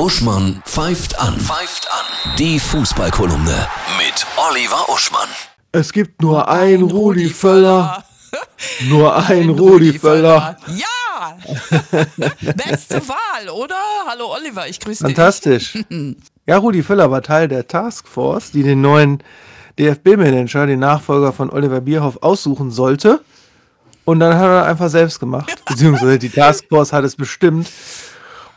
Uschmann pfeift an. Pfeift an. Die Fußballkolumne mit Oliver Uschmann. Es gibt nur ein Rudi Völler. Nur ein Rudi Völler. Ja! Beste Wahl, oder? Hallo Oliver, ich grüße dich. Fantastisch. Ja, Rudi Völler war Teil der Taskforce, die den neuen DFB-Manager, den Nachfolger von Oliver Bierhoff, aussuchen sollte. Und dann hat er einfach selbst gemacht. Beziehungsweise die Taskforce hat es bestimmt.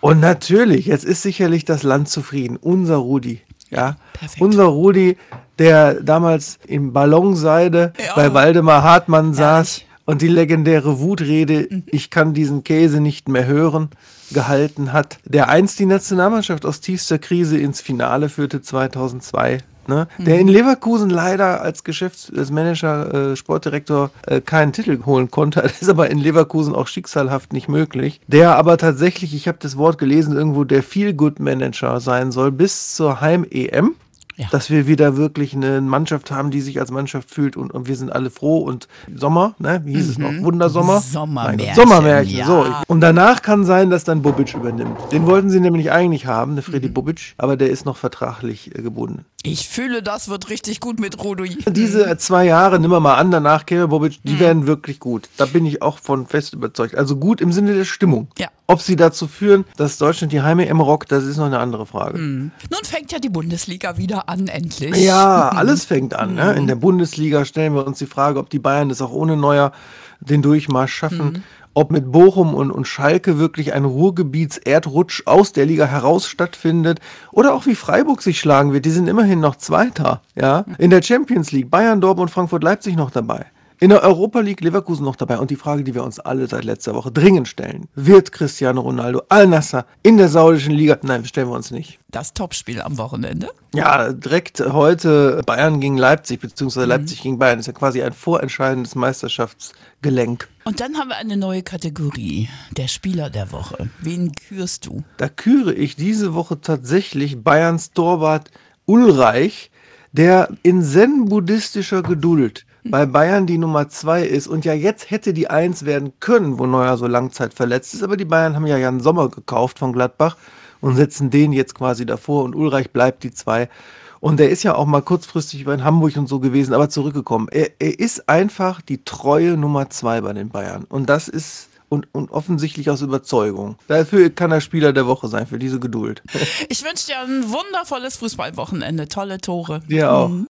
Und natürlich, jetzt ist sicherlich das Land zufrieden. Unser Rudi. Ja, Perfekt. unser Rudi, der damals in Ballonseide Ja. bei Waldemar Hartmann saß und die legendäre Wutrede, ich kann diesen Käse nicht mehr hören, gehalten hat, der einst die Nationalmannschaft aus tiefster Krise ins Finale führte 2002. Ne? Der in Leverkusen leider als Geschäfts-, als Manager, äh, Sportdirektor äh, keinen Titel holen konnte. Das ist aber in Leverkusen auch schicksalhaft nicht möglich. Der aber tatsächlich, ich habe das Wort gelesen, irgendwo der Feel-Good-Manager sein soll bis zur Heim-EM. Ja. Dass wir wieder wirklich eine Mannschaft haben, die sich als Mannschaft fühlt und, und wir sind alle froh und Sommer, ne? Wie hieß es noch? Mhm. Wundersommer? Sommermärchen, Gott, Sommermärchen, ja. so. Und danach kann sein, dass dann Bobic übernimmt. Den wollten sie nämlich eigentlich haben, der Freddy Mhm. Bobic, aber der ist noch vertraglich äh, gebunden. Ich fühle, das wird richtig gut mit Rudi. Diese zwei Jahre, nimm mal an, danach käme Bobic, Mhm. die werden wirklich gut. Da bin ich auch von fest überzeugt. Also gut im Sinne der Stimmung. Ja. Ob sie dazu führen, dass Deutschland die Heime im rockt, das ist noch eine andere Frage. Nun fängt ja die Bundesliga wieder an, endlich. Ja, alles fängt an. Ne? Mhm. In der Bundesliga stellen wir uns die Frage, ob die Bayern das auch ohne Neuer den Durchmarsch schaffen. Ob mit Bochum und, und Schalke wirklich ein Ruhrgebiets-Erdrutsch aus der Liga heraus stattfindet. Oder auch wie Freiburg sich schlagen wird. Die sind immerhin noch Zweiter. Ja? In der Champions League. Bayern, Dortmund, Frankfurt, Leipzig noch dabei. In der Europa League Leverkusen noch dabei. Und die Frage, die wir uns alle seit letzter Woche dringend stellen. Wird Cristiano Ronaldo Al-Nassr in der saudischen Liga? Nein, stellen wir uns nicht. Das Topspiel am Wochenende. Ja, direkt heute Bayern gegen Leipzig, beziehungsweise Leipzig gegen Bayern. ist ja quasi ein vorentscheidendes Meisterschaftsgelenk. Und dann haben wir eine neue Kategorie, der Spieler der Woche. Wen kürst du? Da küre ich diese Woche tatsächlich Bayerns Torwart Ulreich, der in zen-buddhistischer Geduld bei Bayern die Nummer zwei ist und ja jetzt hätte die Eins werden können, wo Neuer so Langzeit verletzt ist. Aber die Bayern haben ja Jan Sommer gekauft von Gladbach und setzen den jetzt quasi davor und Ulreich bleibt die zwei. Und er ist ja auch mal kurzfristig bei Hamburg und so gewesen, aber zurückgekommen. Er, er ist einfach die treue Nummer zwei bei den Bayern. Und das ist und, und offensichtlich aus Überzeugung. Dafür kann er Spieler der Woche sein, für diese Geduld. Ich wünsche dir ein wundervolles Fußballwochenende, tolle Tore. Dir auch.